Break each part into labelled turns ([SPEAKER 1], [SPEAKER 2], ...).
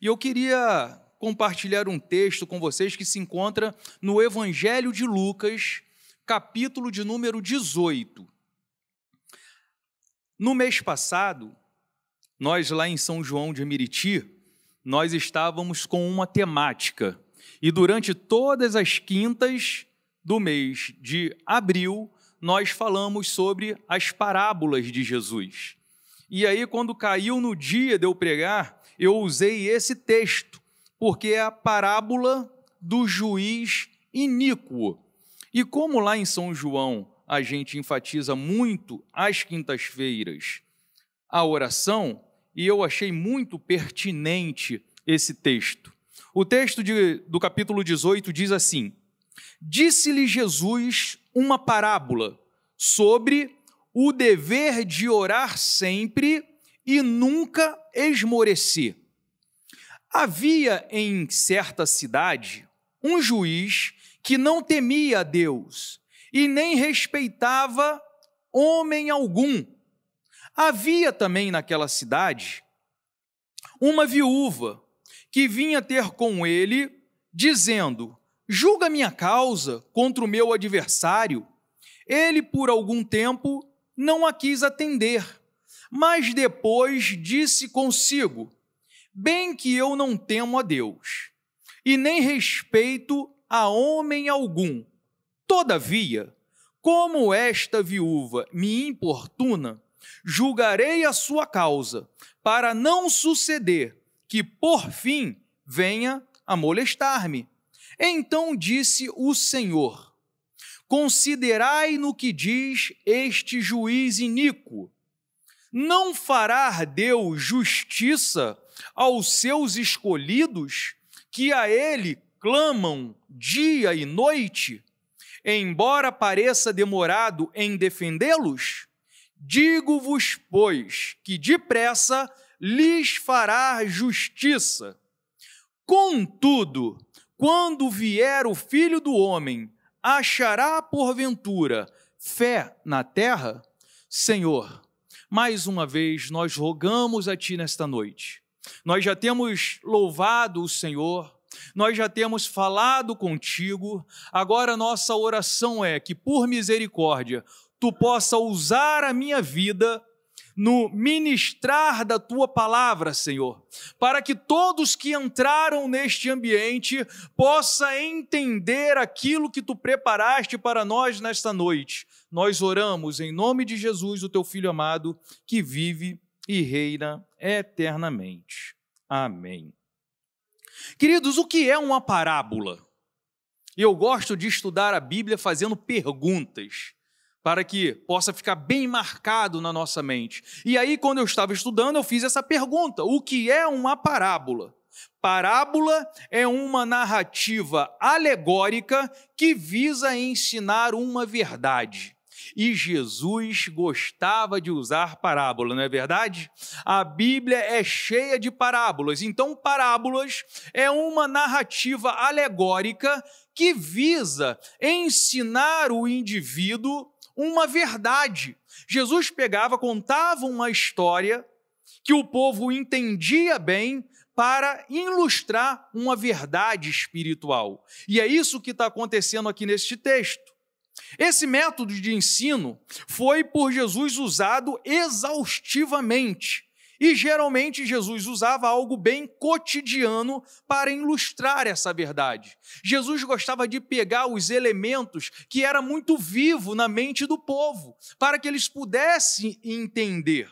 [SPEAKER 1] E eu queria compartilhar um texto com vocês que se encontra no Evangelho de Lucas, capítulo de número 18. No mês passado, nós lá em São João de Meriti, nós estávamos com uma temática. E durante todas as quintas do mês de abril, nós falamos sobre as parábolas de Jesus. E aí, quando caiu no dia de eu pregar, eu usei esse texto, porque é a parábola do juiz iníquo. E como lá em São João a gente enfatiza muito às quintas-feiras a oração, e eu achei muito pertinente esse texto. O texto de, do capítulo 18 diz assim: Disse-lhe Jesus uma parábola sobre o dever de orar sempre e nunca esmorecer. Havia em certa cidade um juiz que não temia a Deus e nem respeitava homem algum. Havia também naquela cidade uma viúva que vinha ter com ele, dizendo: Julga minha causa contra o meu adversário. Ele, por algum tempo, não a quis atender, mas depois disse consigo: Bem que eu não temo a Deus, e nem respeito a homem algum. Todavia, como esta viúva me importuna, julgarei a sua causa, para não suceder que por fim venha a molestar-me. Então disse o Senhor: Considerai no que diz este juiz iníquo. Não fará Deus justiça aos seus escolhidos, que a ele clamam dia e noite, embora pareça demorado em defendê-los? Digo-vos, pois, que depressa lhes fará justiça. Contudo, quando vier o filho do homem, achará porventura fé na terra? Senhor, mais uma vez nós rogamos a Ti nesta noite. Nós já temos louvado o Senhor, nós já temos falado contigo, agora nossa oração é que, por misericórdia, tu possa usar a minha vida no ministrar da tua palavra, Senhor, para que todos que entraram neste ambiente possam entender aquilo que tu preparaste para nós nesta noite. Nós oramos em nome de Jesus, o teu filho amado, que vive e reina eternamente. Amém. Queridos, o que é uma parábola? Eu gosto de estudar a Bíblia fazendo perguntas para que possa ficar bem marcado na nossa mente. E aí, quando eu estava estudando, eu fiz essa pergunta: o que é uma parábola? Parábola é uma narrativa alegórica que visa ensinar uma verdade. E Jesus gostava de usar parábola, não é verdade? A Bíblia é cheia de parábolas. Então, parábolas é uma narrativa alegórica que visa ensinar o indivíduo uma verdade. Jesus pegava, contava uma história que o povo entendia bem para ilustrar uma verdade espiritual. E é isso que está acontecendo aqui neste texto. Esse método de ensino foi por Jesus usado exaustivamente e geralmente Jesus usava algo bem cotidiano para ilustrar essa verdade. Jesus gostava de pegar os elementos que era muito vivo na mente do povo, para que eles pudessem entender.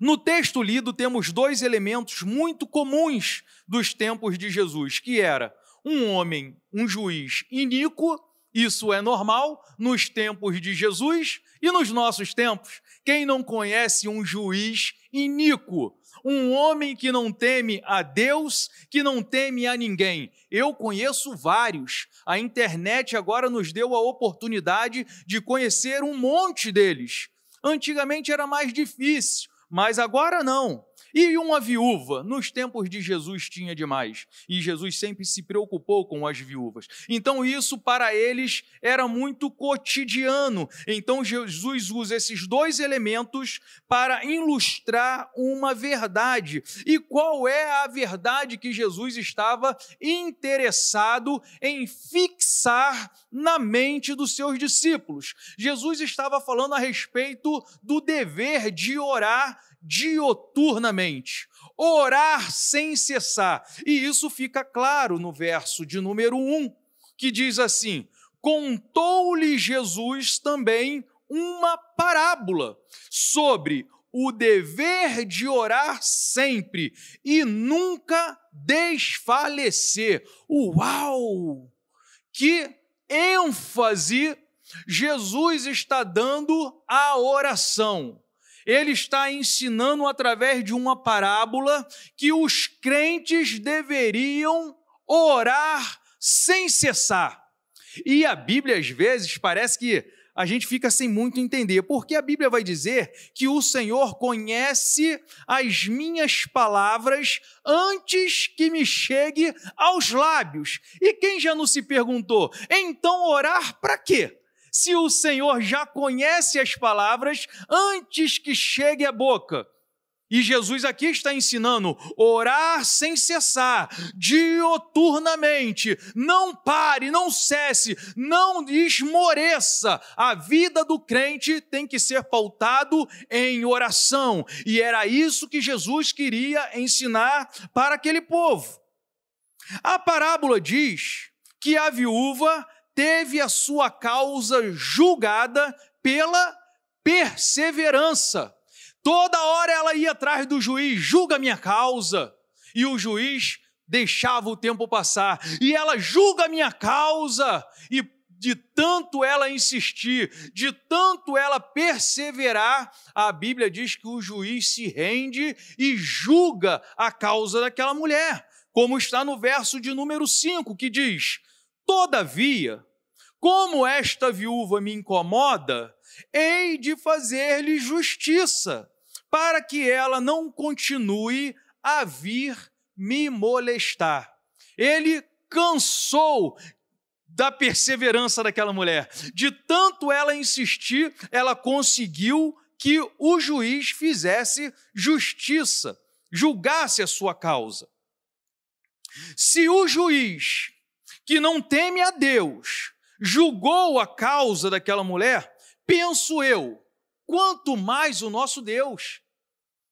[SPEAKER 1] No texto lido temos dois elementos muito comuns dos tempos de Jesus, que era um homem, um juiz iníquo, isso é normal nos tempos de Jesus e nos nossos tempos. Quem não conhece um juiz iníquo, um homem que não teme a Deus, que não teme a ninguém? Eu conheço vários. A internet agora nos deu a oportunidade de conhecer um monte deles. Antigamente era mais difícil, mas agora não. E uma viúva, nos tempos de Jesus tinha demais, e Jesus sempre se preocupou com as viúvas. Então isso para eles era muito cotidiano. Então Jesus usa esses dois elementos para ilustrar uma verdade. E qual é a verdade que Jesus estava interessado em fixar na mente dos seus discípulos? Jesus estava falando a respeito do dever de orar dioturnamente, orar sem cessar. E isso fica claro no verso de número 1, que diz assim: Contou-lhe Jesus também uma parábola sobre o dever de orar sempre e nunca desfalecer. Uau! Que ênfase Jesus está dando à oração ele está ensinando através de uma parábola que os crentes deveriam orar sem cessar. E a Bíblia, às vezes, parece que a gente fica sem muito entender, porque a Bíblia vai dizer que o Senhor conhece as minhas palavras antes que me chegue aos lábios. E quem já não se perguntou, então orar para quê? Se o Senhor já conhece as palavras antes que chegue à boca? E Jesus aqui está ensinando orar sem cessar, dioturnamente. Não pare, não cesse, não esmoreça. A vida do crente tem que ser pautado em oração. E era isso que Jesus queria ensinar para aquele povo. A parábola diz que a viúva teve a sua causa julgada pela perseverança. Toda hora ela ia atrás do juiz, julga minha causa. E o juiz deixava o tempo passar. E ela julga minha causa. E de tanto ela insistir, de tanto ela perseverar, a Bíblia diz que o juiz se rende e julga a causa daquela mulher. Como está no verso de número 5, que diz: Todavia, como esta viúva me incomoda, hei de fazer-lhe justiça, para que ela não continue a vir me molestar. Ele cansou da perseverança daquela mulher. De tanto ela insistir, ela conseguiu que o juiz fizesse justiça, julgasse a sua causa. Se o juiz que não teme a Deus julgou a causa daquela mulher, penso eu, quanto mais o nosso Deus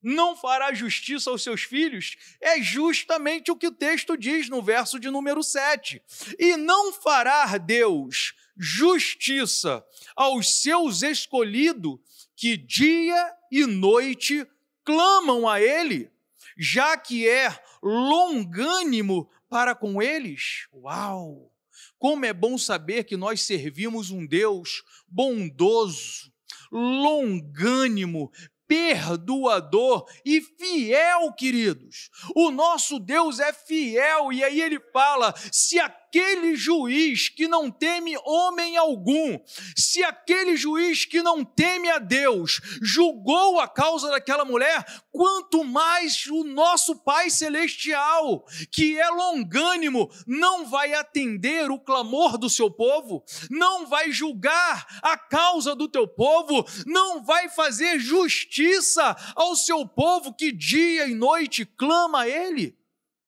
[SPEAKER 1] não fará justiça aos seus filhos, é justamente o que o texto diz no verso de número 7. E não fará Deus justiça aos seus escolhidos que dia e noite clamam a Ele, já que é longânimo para com eles? Uau! Como é bom saber que nós servimos um Deus bondoso, longânimo, perdoador e fiel, queridos. O nosso Deus é fiel, e aí ele fala: se aquele juiz que não teme homem algum, se aquele juiz que não teme a Deus julgou a causa daquela mulher, quanto mais o nosso Pai Celestial, que é longânimo, não vai atender o clamor do seu povo, não vai julgar a causa do teu povo, não vai fazer justiça ao seu povo que dia e noite clama a Ele?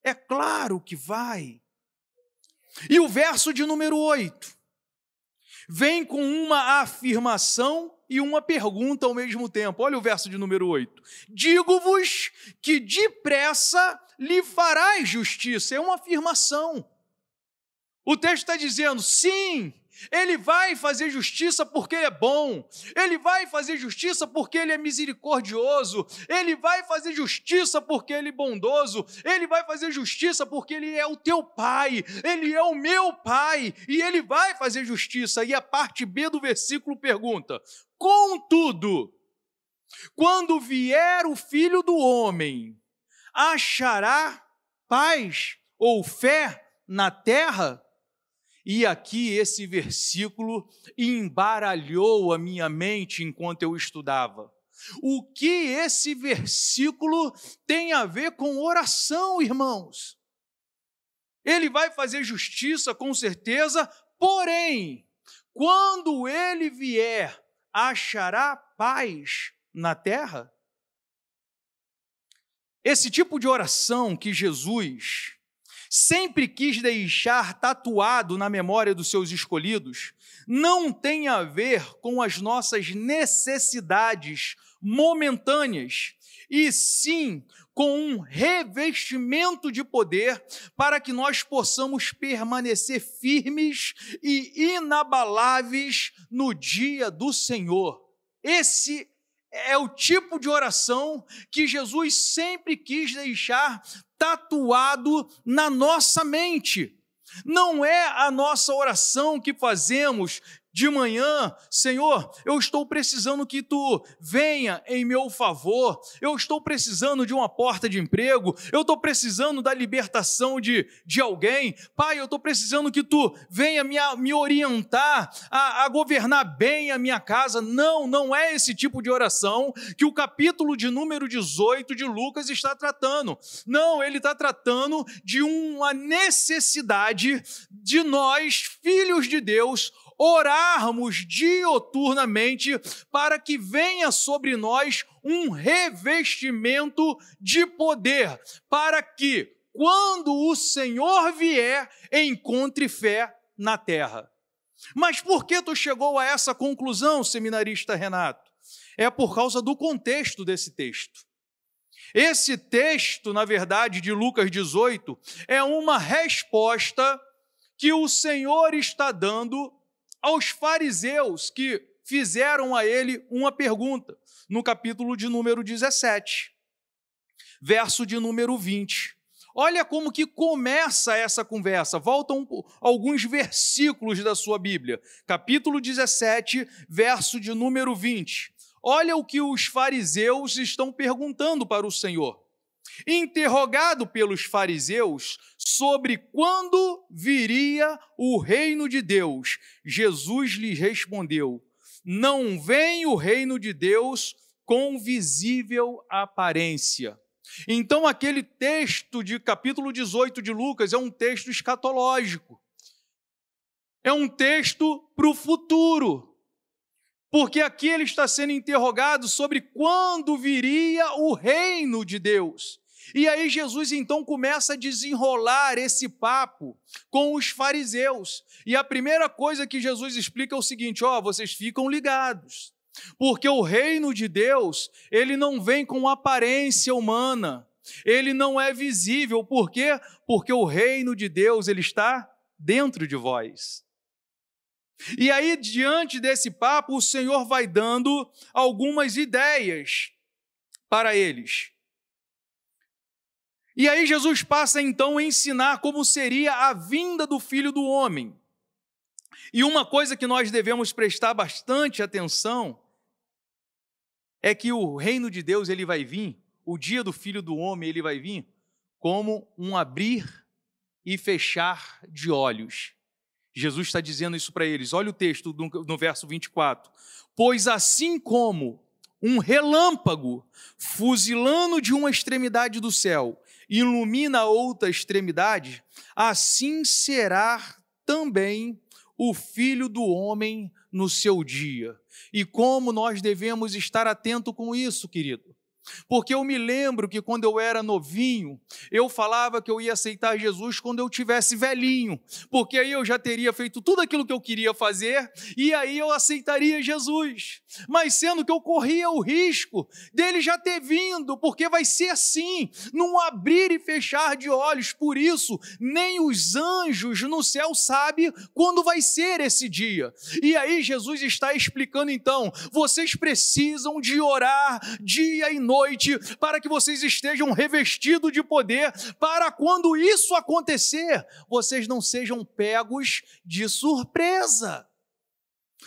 [SPEAKER 1] É claro que vai. E o verso de número 8 vem com uma afirmação e uma pergunta ao mesmo tempo. Olha o verso de número 8. Digo-vos que depressa lhe farás justiça. É uma afirmação. O texto está dizendo: sim, ele vai fazer justiça porque ele é bom, ele vai fazer justiça porque ele é misericordioso, ele vai fazer justiça porque ele é bondoso, ele vai fazer justiça porque ele é o teu pai, ele é o meu pai, e ele vai fazer justiça. E a parte B do versículo pergunta: Contudo, quando vier o filho do homem, achará paz ou fé na terra? E aqui esse versículo embaralhou a minha mente enquanto eu estudava. O que esse versículo tem a ver com oração, irmãos? Ele vai fazer justiça, com certeza, porém, quando ele vier, achará paz na terra? Esse tipo de oração que Jesus sempre quis deixar tatuado na memória dos seus escolhidos não tem a ver com as nossas necessidades momentâneas, e sim com um revestimento de poder para que nós possamos permanecer firmes e inabaláveis no dia do Senhor. Esse é o tipo de oração que Jesus sempre quis deixar tatuado na nossa mente. Não é a nossa oração que fazemos de manhã, Senhor, eu estou precisando que tu venha em meu favor, eu estou precisando de uma porta de emprego, eu estou precisando da libertação de, de alguém, Pai, eu estou precisando que tu venha me, me orientar a, a governar bem a minha casa. Não, não é esse tipo de oração que o capítulo de número 18 de Lucas está tratando. Não, ele está tratando de uma necessidade de nós, filhos de Deus, orarmos dioturnamente para que venha sobre nós um revestimento de poder, para que, quando o Senhor vier, encontre fé na terra. Mas por que tu chegou a essa conclusão, seminarista Renato? É por causa do contexto desse texto. Esse texto, na verdade, de Lucas 18, é uma resposta que o Senhor está dando aos fariseus que fizeram a ele uma pergunta, no capítulo de número 17, verso de número 20. Olha como que começa essa conversa. Voltam alguns versículos da sua Bíblia. Capítulo 17, verso de número 20. Olha o que os fariseus estão perguntando para o Senhor. Interrogado pelos fariseus sobre quando viria o reino de Deus, Jesus lhes respondeu: Não vem o reino de Deus com visível aparência. Então, aquele texto de capítulo 18 de Lucas é um texto escatológico. É um texto para o futuro. Porque aqui ele está sendo interrogado sobre quando viria o reino de Deus. E aí Jesus então começa a desenrolar esse papo com os fariseus. E a primeira coisa que Jesus explica é o seguinte: ó, vocês ficam ligados. Porque o reino de Deus, ele não vem com aparência humana. Ele não é visível. Por quê? Porque o reino de Deus, ele está dentro de vós. E aí, diante desse papo, o Senhor vai dando algumas ideias para eles. E aí Jesus passa então a ensinar como seria a vinda do Filho do Homem. E uma coisa que nós devemos prestar bastante atenção é que o reino de Deus ele vai vir, o dia do Filho do Homem ele vai vir como um abrir e fechar de olhos. Jesus está dizendo isso para eles. Olha o texto no, no verso 24. Pois assim como um relâmpago fuzilando de uma extremidade do céu ilumina outra extremidade, assim será também o filho do homem no seu dia. E como nós devemos estar atento com isso, querido? Porque eu me lembro que quando eu era novinho, eu falava que eu ia aceitar Jesus quando eu tivesse velhinho, porque aí eu já teria feito tudo aquilo que eu queria fazer e aí eu aceitaria Jesus. Mas sendo que eu corria o risco dele já ter vindo, porque vai ser assim, num abrir e fechar de olhos. Por isso, nem os anjos no céu sabem quando vai ser esse dia. E aí Jesus está explicando então, vocês precisam de orar dia e noite noite, para que vocês estejam revestidos de poder, para quando isso acontecer, vocês não sejam pegos de surpresa.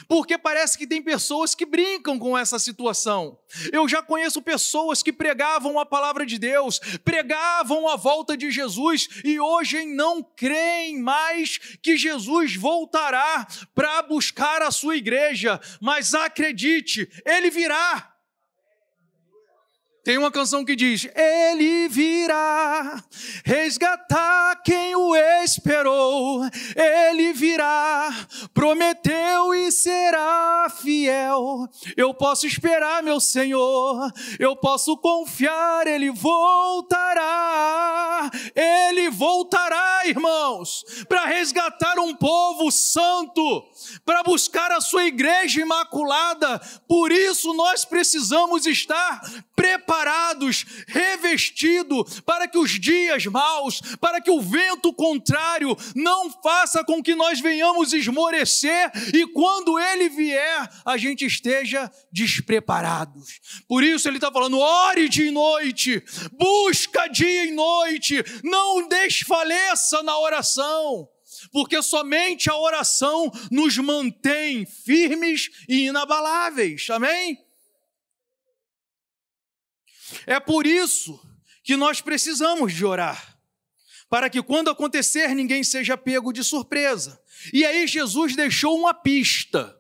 [SPEAKER 1] Porque parece que tem pessoas que brincam com essa situação. Eu já conheço pessoas que pregavam a palavra de Deus, pregavam a volta de Jesus e hoje não creem mais que Jesus voltará para buscar a sua igreja. Mas acredite, ele virá. Tem uma canção que diz: Ele virá resgatar quem o esperou. Ele virá, prometeu e será fiel. Eu posso esperar, meu Senhor. Eu posso confiar, ele voltará. Ele voltará, irmãos, para resgatar um povo santo, para buscar a sua igreja imaculada. Por isso nós precisamos estar preparados, revestidos, para que os dias maus, para que o vento contrário não faça com que nós venhamos esmorecer e quando ele vier, a gente esteja despreparados. Por isso ele está falando: ore dia e noite, busca dia e noite, não desfaleça na oração porque somente a oração nos mantém firmes e inabaláveis. Amém? É por isso que nós precisamos de orar, para que quando acontecer ninguém seja pego de surpresa. E aí Jesus deixou uma pista.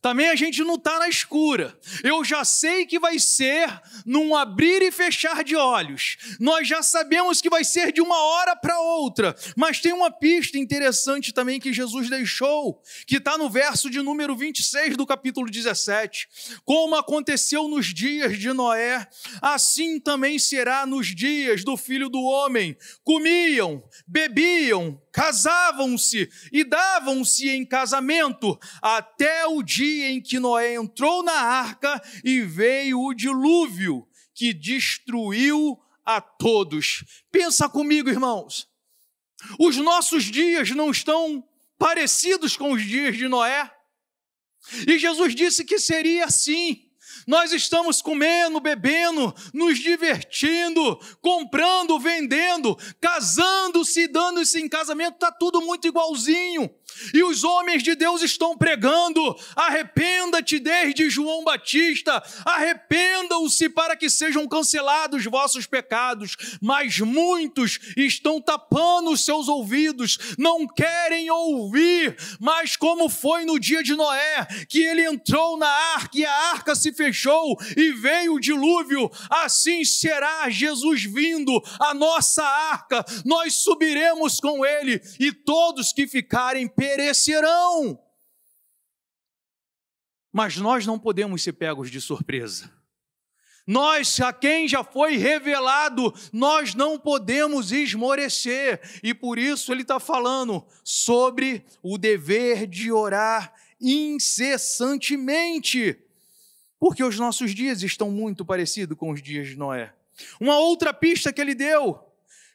[SPEAKER 1] Também a gente não está na escura. Eu já sei que vai ser num abrir e fechar de olhos. Nós já sabemos que vai ser de uma hora para outra. Mas tem uma pista interessante também que Jesus deixou, que está no verso de número 26 do capítulo 17. Como aconteceu nos dias de Noé, assim também será nos dias do filho do homem. Comiam, bebiam, casavam-se e davam-se em casamento até o dia em que Noé entrou na arca e veio o dilúvio que destruiu a todos. Pensa comigo, irmãos. Os nossos dias não estão parecidos com os dias de Noé. E Jesus disse que seria assim. Nós estamos comendo, bebendo, nos divertindo, comprando, vendendo, casando-se, dando-se em casamento, está tudo muito igualzinho. E os homens de Deus estão pregando: arrependa-te desde João Batista, arrependam-se para que sejam cancelados vossos pecados. Mas muitos estão tapando os seus ouvidos, não querem ouvir. Mas como foi no dia de Noé, que ele entrou na arca e a arca se fechou e veio o dilúvio, assim será Jesus vindo a nossa arca. Nós subiremos com ele e todos que ficarem perecerão. Mas nós não podemos ser pegos de surpresa. Nós, a quem já foi revelado, nós não podemos esmorecer. E por isso ele está falando sobre o dever de orar incessantemente. Porque os nossos dias estão muito parecidos com os dias de Noé. Uma outra pista que ele deu,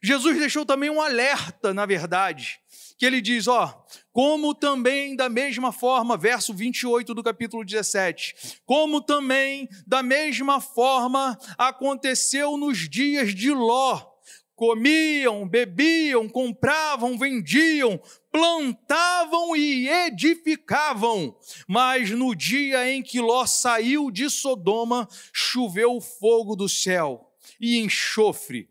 [SPEAKER 1] Jesus deixou também um alerta, na verdade, que ele diz: ó, como também da mesma forma, verso 28 do capítulo 17, como também da mesma forma aconteceu nos dias de Ló. Comiam, bebiam, compravam, vendiam, plantavam e edificavam. Mas no dia em que Ló saiu de Sodoma, choveu fogo do céu e enxofre,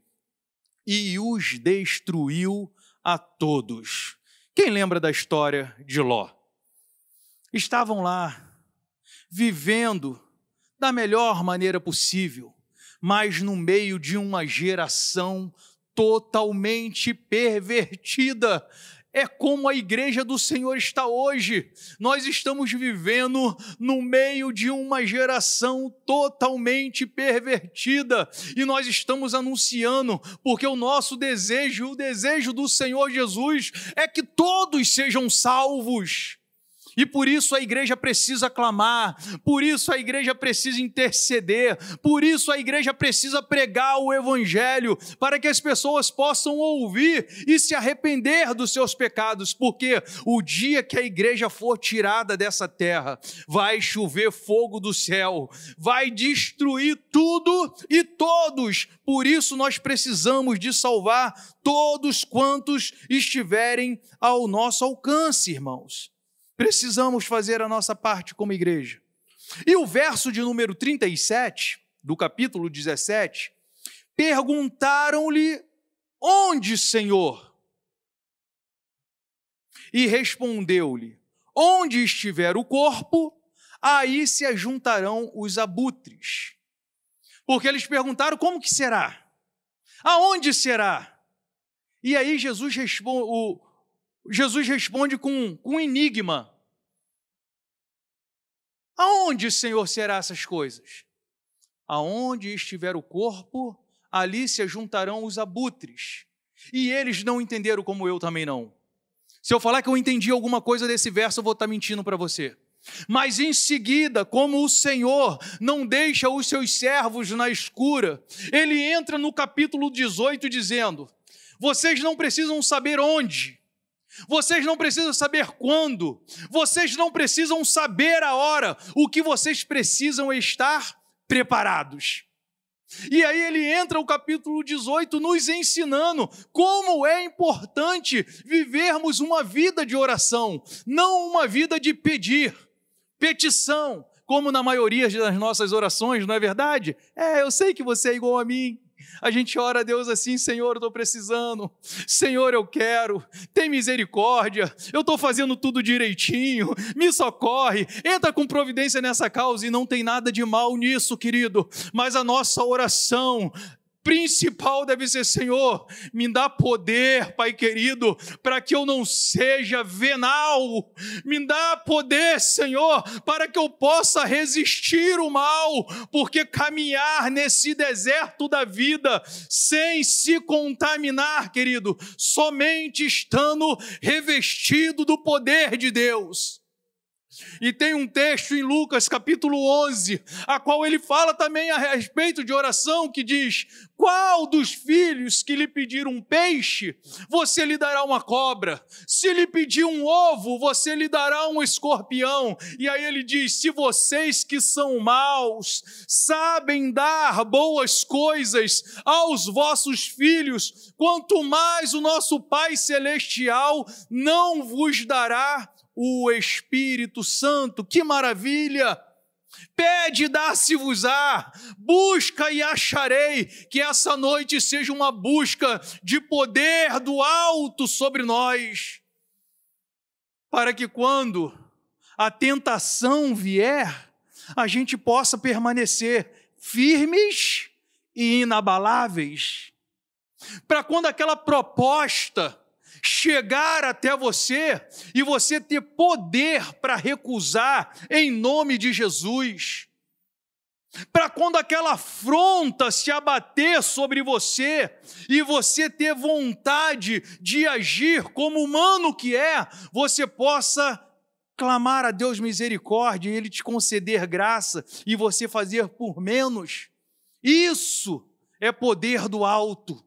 [SPEAKER 1] e os destruiu a todos. Quem lembra da história de Ló? Estavam lá, vivendo da melhor maneira possível, mas no meio de uma geração totalmente pervertida, é como a igreja do Senhor está hoje. Nós estamos vivendo no meio de uma geração totalmente pervertida e nós estamos anunciando, porque o nosso desejo, o desejo do Senhor Jesus é que todos sejam salvos. E por isso a igreja precisa clamar, por isso a igreja precisa interceder, por isso a igreja precisa pregar o evangelho, para que as pessoas possam ouvir e se arrepender dos seus pecados, porque o dia que a igreja for tirada dessa terra, vai chover fogo do céu, vai destruir tudo e todos. Por isso nós precisamos de salvar todos quantos estiverem ao nosso alcance, irmãos. Precisamos fazer a nossa parte como igreja. E o verso de número 37, do capítulo 17, perguntaram-lhe: Onde, Senhor? E respondeu-lhe: Onde estiver o corpo, aí se ajuntarão os abutres. Porque eles perguntaram como que será? Aonde será? E aí Jesus responde, Jesus responde com, com um enigma. Aonde, Senhor, será essas coisas? Aonde estiver o corpo, ali se juntarão os abutres. E eles não entenderam como eu também não. Se eu falar que eu entendi alguma coisa desse verso, eu vou estar mentindo para você. Mas em seguida, como o Senhor não deixa os seus servos na escura, ele entra no capítulo 18 dizendo: Vocês não precisam saber onde, vocês não precisam saber quando, vocês não precisam saber a hora, o que vocês precisam é estar preparados. E aí ele entra o capítulo 18 nos ensinando como é importante vivermos uma vida de oração, não uma vida de pedir, petição, como na maioria das nossas orações, não é verdade? É, eu sei que você é igual a mim. A gente ora a Deus assim, Senhor, eu estou precisando, Senhor, eu quero, tem misericórdia, eu estou fazendo tudo direitinho, me socorre, entra com providência nessa causa e não tem nada de mal nisso, querido, mas a nossa oração principal deve ser: Senhor, me dá poder, Pai querido, para que eu não seja venal, me dá poder, Senhor, para que eu possa resistir o mal, porque caminhar nesse deserto da vida sem se contaminar, querido, somente estando revestido do poder de Deus. E tem um texto em Lucas capítulo 11, a qual ele fala também a respeito de oração, que diz: Qual dos filhos que lhe pedir um peixe, você lhe dará uma cobra? Se lhe pedir um ovo, você lhe dará um escorpião? E aí ele diz: Se vocês que são maus sabem dar boas coisas aos vossos filhos, quanto mais o nosso Pai Celestial não vos dará o Espírito Santo. Que maravilha! Pede, dá-se-vos-á, busca e acharei, que essa noite seja uma busca de poder do alto sobre nós, para que quando a tentação vier, a gente possa permanecer firmes e inabaláveis. Para quando aquela proposta chegar até você e você ter poder para recusar em nome de Jesus. Para quando aquela afronta se abater sobre você e você ter vontade de agir como humano que é, você possa clamar a Deus misericórdia e Ele te conceder graça e você fazer por menos. Isso é poder do alto.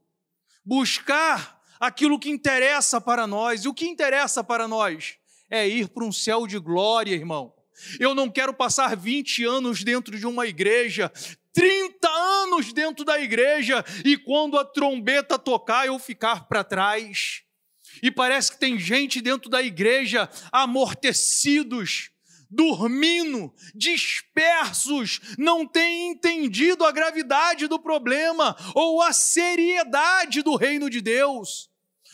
[SPEAKER 1] Buscar aquilo que interessa para nós. E o que interessa para nós é ir para um céu de glória, irmão. Eu não quero passar 20 anos dentro de uma igreja, 30 anos dentro da igreja e quando a trombeta tocar eu ficar para trás. E parece que tem gente dentro da igreja amortecidos, dormindo, dispersos, não têm entendido a gravidade do problema ou a seriedade do reino de Deus.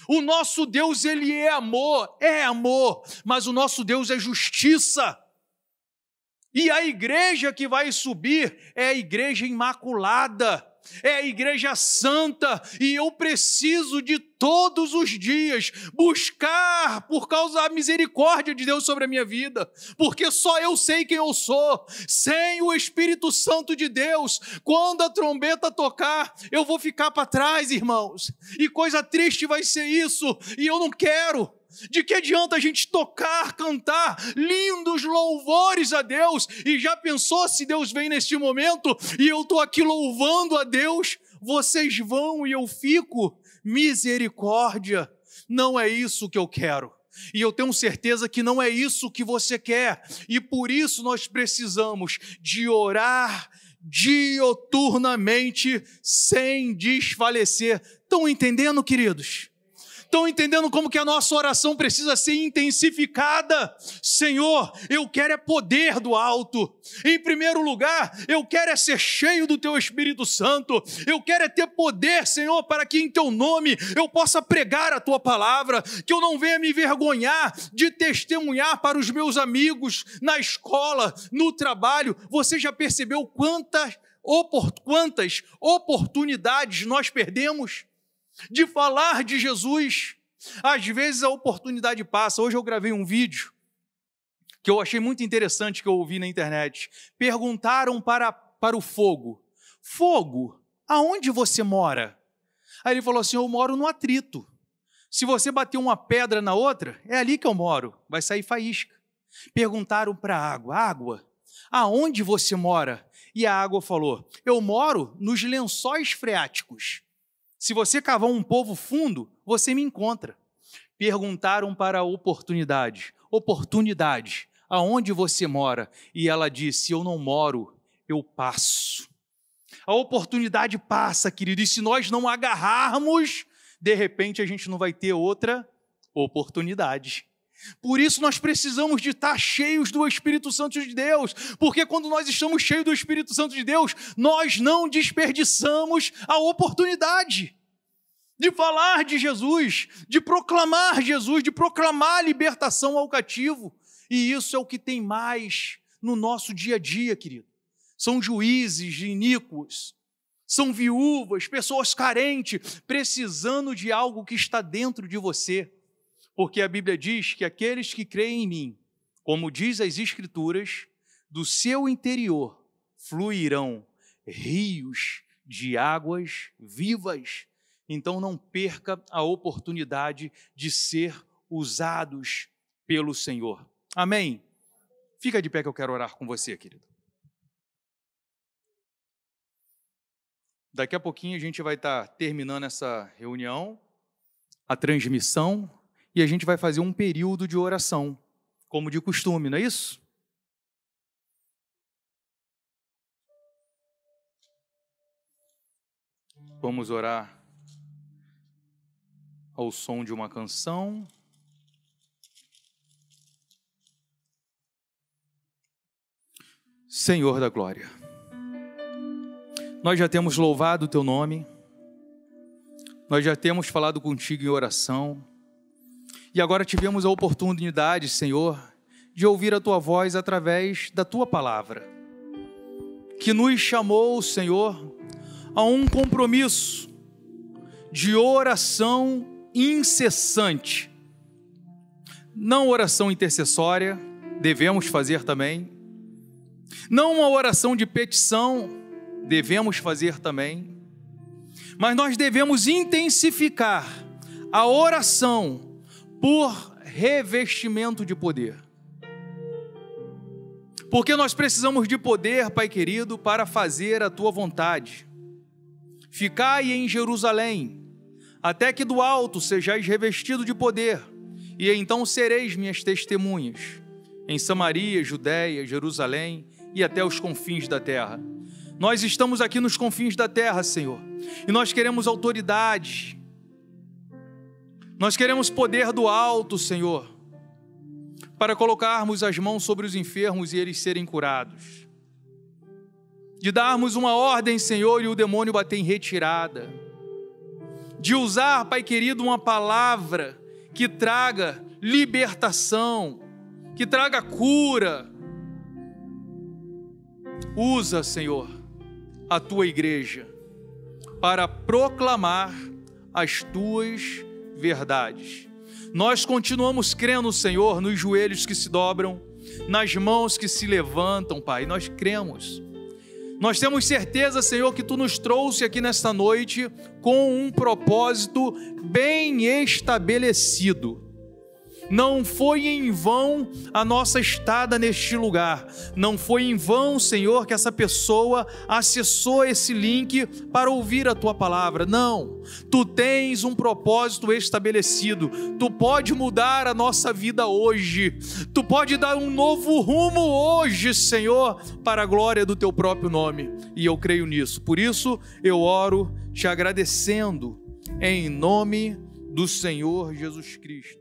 [SPEAKER 1] O nosso Deus, ele é amor, é amor, mas o nosso Deus é justiça. E a igreja que vai subir é a igreja imaculada é a igreja santa e eu preciso de todos os dias buscar por causa da misericórdia de Deus sobre a minha vida, porque só eu sei quem eu sou. Sem o Espírito Santo de Deus, quando a trombeta tocar, eu vou ficar para trás, irmãos. E coisa triste vai ser isso, e eu não quero. De que adianta a gente tocar, cantar lindos louvores a Deus? E já pensou se Deus vem neste momento e eu estou aqui louvando a Deus? Vocês vão e eu fico? Misericórdia, não é isso que eu quero. E eu tenho certeza que não é isso que você quer. E por isso nós precisamos de orar dioturnamente sem desfalecer. Estão entendendo, queridos? Estão entendendo como que a nossa oração precisa ser intensificada? Senhor, eu quero é poder do alto. Em primeiro lugar, eu quero é ser cheio do teu Espírito Santo. Eu quero é ter poder, Senhor, para que em teu nome eu possa pregar a tua palavra, que eu não venha me vergonhar de testemunhar para os meus amigos na escola, no trabalho. Você já percebeu quantas opor quantas oportunidades nós perdemos de falar de Jesus. Às vezes a oportunidade passa. Hoje eu gravei um vídeo que eu achei muito interessante que eu ouvi na internet. Perguntaram para, para o fogo: Fogo, aonde você mora? Aí ele falou assim: Eu moro no atrito. Se você bater uma pedra na outra, é ali que eu moro, vai sair faísca. Perguntaram para a água: Água, aonde você mora? E a água falou: Eu moro nos lençóis freáticos. Se você cavar um povo fundo, você me encontra. Perguntaram para a oportunidade: Oportunidade, aonde você mora? E ela disse: Eu não moro, eu passo. A oportunidade passa, querido, e se nós não agarrarmos, de repente a gente não vai ter outra oportunidade. Por isso nós precisamos de estar cheios do Espírito Santo de Deus, porque quando nós estamos cheios do Espírito Santo de Deus, nós não desperdiçamos a oportunidade de falar de Jesus, de proclamar Jesus, de proclamar a libertação ao cativo. E isso é o que tem mais no nosso dia a dia, querido. São juízes iníquos, são viúvas, pessoas carentes, precisando de algo que está dentro de você. Porque a Bíblia diz que aqueles que creem em mim, como diz as Escrituras, do seu interior fluirão rios de águas vivas. Então não perca a oportunidade de ser usados pelo Senhor. Amém? Fica de pé que eu quero orar com você, querido. Daqui a pouquinho a gente vai estar terminando essa reunião, a transmissão, e a gente vai fazer um período de oração, como de costume, não é isso? Vamos orar ao som de uma canção. Senhor da glória. Nós já temos louvado o teu nome, nós já temos falado contigo em oração, e agora tivemos a oportunidade, Senhor, de ouvir a tua voz através da tua palavra, que nos chamou, Senhor, a um compromisso de oração incessante. Não oração intercessória, devemos fazer também. Não uma oração de petição, devemos fazer também, mas nós devemos intensificar a oração por revestimento de poder. Porque nós precisamos de poder, Pai querido, para fazer a tua vontade. Ficai em Jerusalém, até que do alto sejais revestido de poder, e então sereis minhas testemunhas em Samaria, Judéia, Jerusalém e até os confins da terra. Nós estamos aqui nos confins da terra, Senhor, e nós queremos autoridade, nós queremos poder do alto, Senhor, para colocarmos as mãos sobre os enfermos e eles serem curados, de darmos uma ordem, Senhor, e o demônio bater em retirada, de usar, Pai querido, uma palavra que traga libertação, que traga cura. Usa, Senhor, a tua igreja para proclamar as tuas verdades. Nós continuamos crendo, Senhor, nos joelhos que se dobram, nas mãos que se levantam, Pai. Nós cremos. Nós temos certeza, Senhor, que tu nos trouxe aqui nesta noite com um propósito bem estabelecido não foi em vão a nossa estada neste lugar. Não foi em vão, Senhor, que essa pessoa acessou esse link para ouvir a tua palavra. Não. Tu tens um propósito estabelecido. Tu pode mudar a nossa vida hoje. Tu pode dar um novo rumo hoje, Senhor, para a glória do teu próprio nome. E eu creio nisso. Por isso, eu oro te agradecendo em nome do Senhor Jesus Cristo.